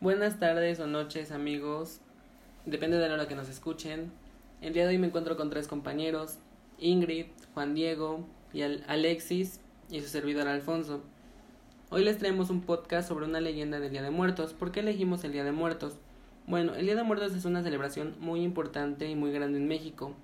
Buenas tardes o noches amigos, depende de la hora que nos escuchen. El día de hoy me encuentro con tres compañeros, Ingrid, Juan Diego y Alexis y su servidor Alfonso. Hoy les traemos un podcast sobre una leyenda del Día de Muertos. ¿Por qué elegimos el Día de Muertos? Bueno, el Día de Muertos es una celebración muy importante y muy grande en México.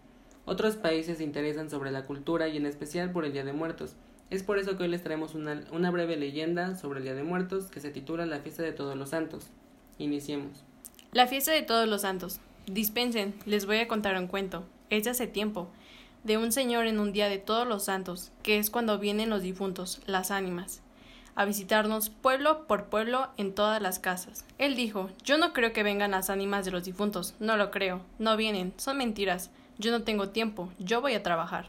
Otros países se interesan sobre la cultura y en especial por el Día de Muertos. Es por eso que hoy les traemos una, una breve leyenda sobre el Día de Muertos que se titula La fiesta de todos los santos. Iniciemos. La fiesta de todos los santos. Dispensen, les voy a contar un cuento. Es de hace tiempo, de un señor en un día de todos los santos, que es cuando vienen los difuntos, las ánimas, a visitarnos pueblo por pueblo en todas las casas. Él dijo Yo no creo que vengan las ánimas de los difuntos, no lo creo, no vienen, son mentiras, yo no tengo tiempo, yo voy a trabajar.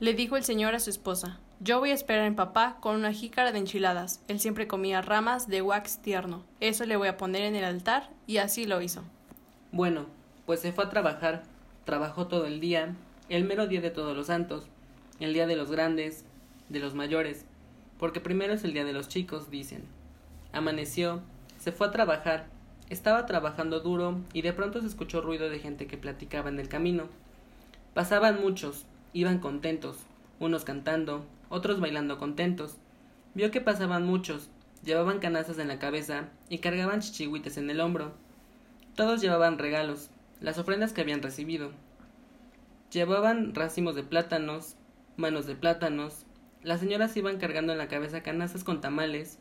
Le dijo el señor a su esposa yo voy a esperar en papá con una jícara de enchiladas. Él siempre comía ramas de wax tierno. Eso le voy a poner en el altar y así lo hizo. Bueno, pues se fue a trabajar. Trabajó todo el día, el mero día de todos los santos, el día de los grandes, de los mayores, porque primero es el día de los chicos, dicen. Amaneció, se fue a trabajar, estaba trabajando duro y de pronto se escuchó ruido de gente que platicaba en el camino. Pasaban muchos, iban contentos, unos cantando, otros bailando contentos. Vio que pasaban muchos, llevaban canastas en la cabeza y cargaban chichihuites en el hombro. Todos llevaban regalos, las ofrendas que habían recibido. Llevaban racimos de plátanos, manos de plátanos. Las señoras iban cargando en la cabeza canastas con tamales,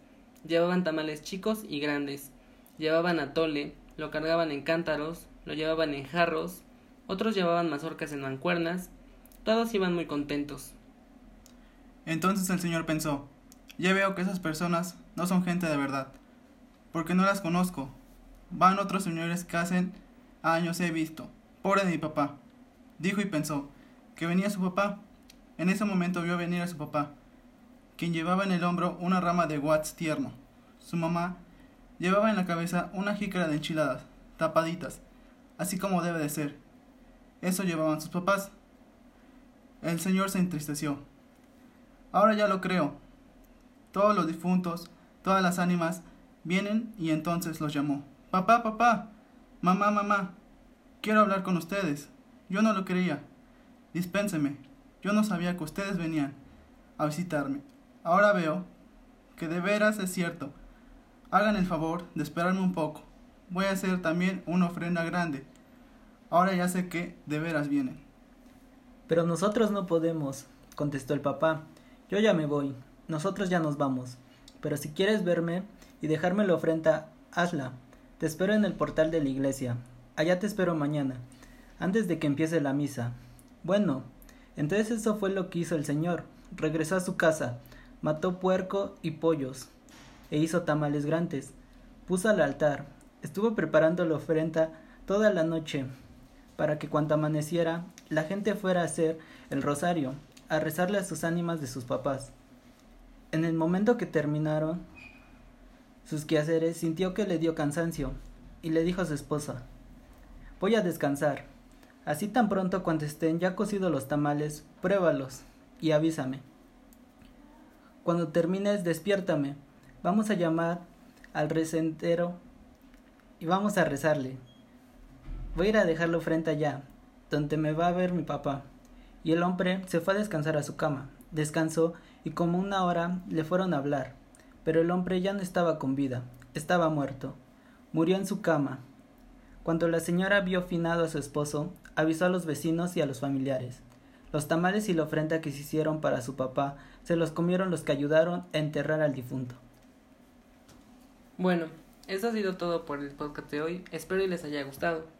llevaban tamales chicos y grandes, llevaban atole, lo cargaban en cántaros, lo llevaban en jarros, otros llevaban mazorcas en mancuernas, todos iban muy contentos. Entonces el Señor pensó, ya veo que esas personas no son gente de verdad, porque no las conozco. Van otros señores que hacen años he visto. Pobre de mi papá. Dijo y pensó, que venía su papá. En ese momento vio venir a su papá, quien llevaba en el hombro una rama de watts tierno. Su mamá llevaba en la cabeza una jícara de enchiladas, tapaditas, así como debe de ser. Eso llevaban sus papás. El señor se entristeció. Ahora ya lo creo. Todos los difuntos, todas las ánimas, vienen y entonces los llamó. Papá, papá, mamá, mamá, quiero hablar con ustedes. Yo no lo creía. Dispénseme, yo no sabía que ustedes venían a visitarme. Ahora veo que de veras es cierto. Hagan el favor de esperarme un poco. Voy a hacer también una ofrenda grande. Ahora ya sé que de veras vienen. Pero nosotros no podemos, contestó el papá. Yo ya me voy, nosotros ya nos vamos, pero si quieres verme y dejarme la ofrenda, hazla. Te espero en el portal de la iglesia. Allá te espero mañana, antes de que empiece la misa. Bueno, entonces eso fue lo que hizo el Señor. Regresó a su casa, mató puerco y pollos, e hizo tamales grandes. Puso al altar, estuvo preparando la ofrenda toda la noche, para que cuando amaneciera la gente fuera a hacer el rosario a rezarle a sus ánimas de sus papás. En el momento que terminaron sus quehaceres, sintió que le dio cansancio y le dijo a su esposa, Voy a descansar. Así tan pronto cuando estén ya cocidos los tamales, pruébalos y avísame. Cuando termines, despiértame. Vamos a llamar al recentero y vamos a rezarle. Voy a ir a dejarlo frente allá, donde me va a ver mi papá y el hombre se fue a descansar a su cama. Descansó y como una hora le fueron a hablar, pero el hombre ya no estaba con vida, estaba muerto. Murió en su cama. Cuando la señora vio finado a su esposo, avisó a los vecinos y a los familiares. Los tamales y la ofrenda que se hicieron para su papá se los comieron los que ayudaron a enterrar al difunto. Bueno, eso ha sido todo por el podcast de hoy. Espero les haya gustado.